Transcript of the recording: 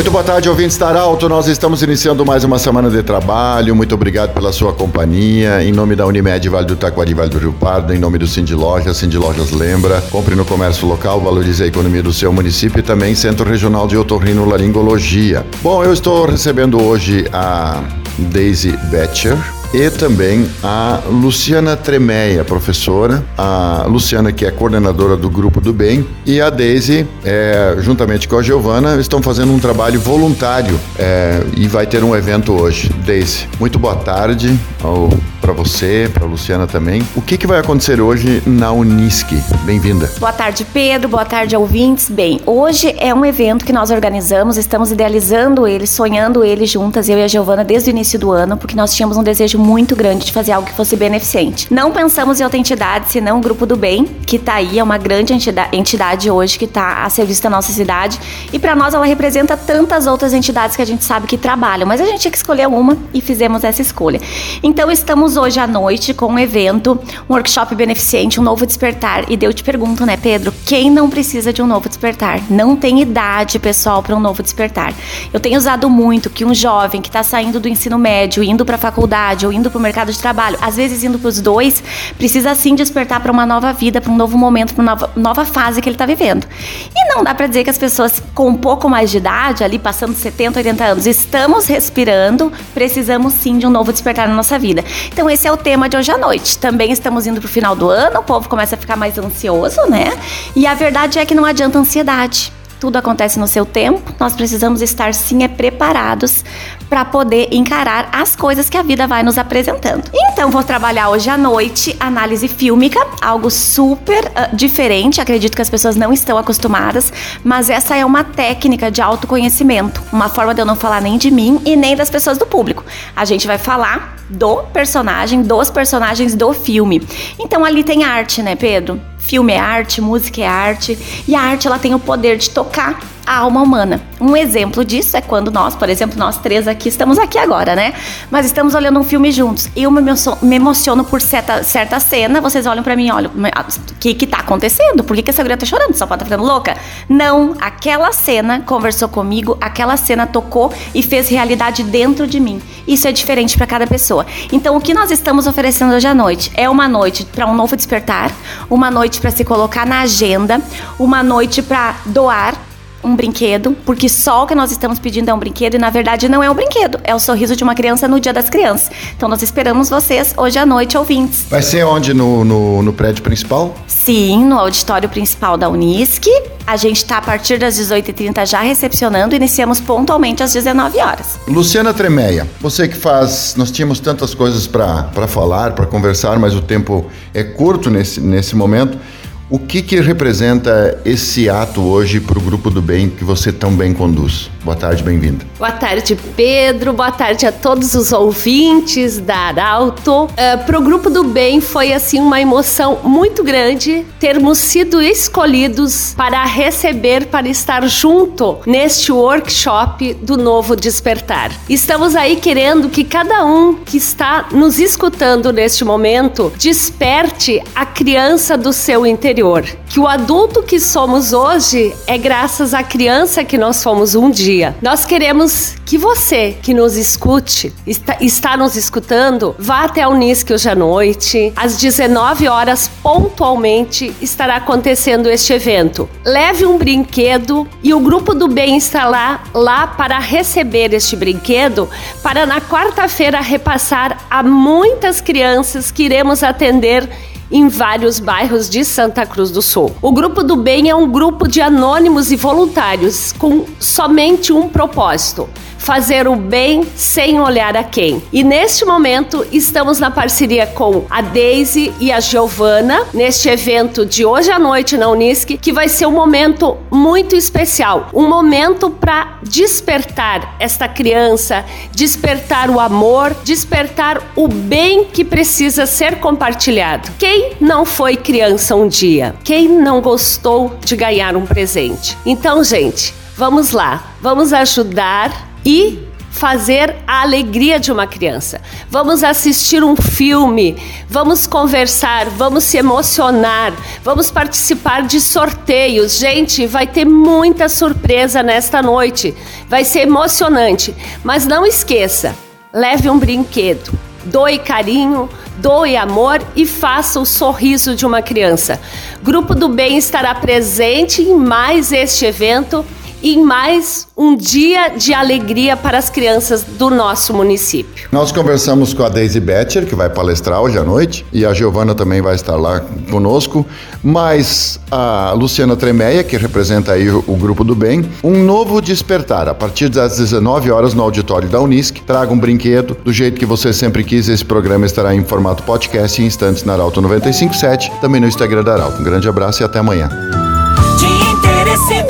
Muito boa tarde, ouvintes da Arauto. Nós estamos iniciando mais uma semana de trabalho. Muito obrigado pela sua companhia. Em nome da Unimed Vale do Taquari, Vale do Rio Pardo, em nome do Cindy Lojas, Cindy Lojas lembra, compre no comércio local, valorize a economia do seu município e também Centro Regional de Otorrinolaringologia. Bom, eu estou recebendo hoje a Daisy Betcher, e também a Luciana Tremeia, professora, a Luciana que é coordenadora do Grupo do Bem e a Daisy, é, juntamente com a Giovana, estão fazendo um trabalho voluntário é, e vai ter um evento hoje. Daisy, muito boa tarde para você, para Luciana também. O que, que vai acontecer hoje na Unisc? Bem-vinda. Boa tarde, Pedro. Boa tarde, ouvintes. Bem, hoje é um evento que nós organizamos, estamos idealizando ele, sonhando ele juntas, eu e a Giovana, desde o início do ano, porque nós tínhamos um desejo muito grande de fazer algo que fosse beneficente. Não pensamos em outra entidade, senão o Grupo do Bem, que está aí, é uma grande entidade hoje que está a serviço da nossa cidade. E para nós ela representa tantas outras entidades que a gente sabe que trabalham, mas a gente tinha que escolher uma e fizemos essa escolha. Então estamos hoje à noite com um evento, um workshop beneficente, um novo despertar. E eu te pergunto, né, Pedro, quem não precisa de um novo despertar? Não tem idade, pessoal, para um novo despertar. Eu tenho usado muito que um jovem que está saindo do ensino médio, indo para a faculdade ou indo para o mercado de trabalho, às vezes indo para os dois, precisa sim despertar para uma nova vida, para um novo momento, para uma nova, nova fase que ele está vivendo. E não dá para dizer que as pessoas com um pouco mais de idade, ali passando 70, 80 anos, estamos respirando, precisamos sim de um novo despertar na nossa vida. Então esse é o tema de hoje à noite. Também estamos indo para o final do ano, o povo começa a ficar mais ansioso, né? E a verdade é que não adianta ansiedade tudo acontece no seu tempo, nós precisamos estar sim é preparados para poder encarar as coisas que a vida vai nos apresentando. Então vou trabalhar hoje à noite análise fílmica, algo super uh, diferente, acredito que as pessoas não estão acostumadas, mas essa é uma técnica de autoconhecimento, uma forma de eu não falar nem de mim e nem das pessoas do público. A gente vai falar do personagem, dos personagens do filme. Então ali tem arte, né, Pedro? Filme é arte, música é arte, e a arte ela tem o poder de tocar a alma humana. Um exemplo disso é quando nós, por exemplo, nós três aqui estamos aqui agora, né? Mas estamos olhando um filme juntos. Eu me emociono por certa, certa cena, vocês olham para mim olham, o que que tá acontecendo? Por que, que essa mulher tá chorando? Só pode tá ficando louca? Não, aquela cena conversou comigo, aquela cena tocou e fez realidade dentro de mim. Isso é diferente para cada pessoa. Então, o que nós estamos oferecendo hoje à noite é uma noite para um novo despertar, uma noite para se colocar na agenda, uma noite para doar um brinquedo, porque só o que nós estamos pedindo é um brinquedo e na verdade não é um brinquedo, é o sorriso de uma criança no Dia das Crianças. Então nós esperamos vocês hoje à noite, ouvintes. Vai ser onde? No, no, no prédio principal? Sim, no auditório principal da Unisc. A gente está a partir das 18h30 já recepcionando, iniciamos pontualmente às 19 horas. Luciana Tremeia, você que faz. Nós tínhamos tantas coisas para falar, para conversar, mas o tempo é curto nesse, nesse momento. O que, que representa esse ato hoje para o Grupo do Bem que você tão bem conduz? Boa tarde, bem-vinda. Boa tarde, Pedro. Boa tarde a todos os ouvintes da Arauto. Uh, é, para o Grupo do Bem foi assim uma emoção muito grande termos sido escolhidos para receber, para estar junto neste workshop do Novo Despertar. Estamos aí querendo que cada um que está nos escutando neste momento desperte a criança do seu interior que o adulto que somos hoje é graças à criança que nós fomos um dia. Nós queremos que você que nos escute, está, está nos escutando, vá até a Unisc hoje à noite, às 19 horas pontualmente estará acontecendo este evento. Leve um brinquedo e o grupo do bem está lá, lá para receber este brinquedo, para na quarta-feira repassar a muitas crianças que iremos atender em vários bairros de Santa Cruz do Sul. O Grupo do Bem é um grupo de anônimos e voluntários com somente um propósito fazer o bem sem olhar a quem. E neste momento estamos na parceria com a Daisy e a Giovana neste evento de hoje à noite na Unisc, que vai ser um momento muito especial, um momento para despertar esta criança, despertar o amor, despertar o bem que precisa ser compartilhado. Quem não foi criança um dia? Quem não gostou de ganhar um presente? Então, gente, vamos lá, vamos ajudar e fazer a alegria de uma criança. Vamos assistir um filme, vamos conversar, vamos se emocionar, vamos participar de sorteios. Gente, vai ter muita surpresa nesta noite. Vai ser emocionante. Mas não esqueça, leve um brinquedo, doe carinho, doe amor e faça o sorriso de uma criança. Grupo do Bem estará presente em mais este evento e mais um dia de alegria para as crianças do nosso município. Nós conversamos com a Daisy Betcher, que vai palestrar hoje à noite, e a Giovana também vai estar lá conosco, mas a Luciana Tremeia, que representa aí o, Grupo do Bem, um novo despertar, a partir das 19 horas no auditório da Unisc, traga um brinquedo, do jeito que você sempre quis, esse programa estará em formato podcast em instantes na Arauto 957, também no Instagram da Arauto. Um grande abraço e até amanhã. De interesse da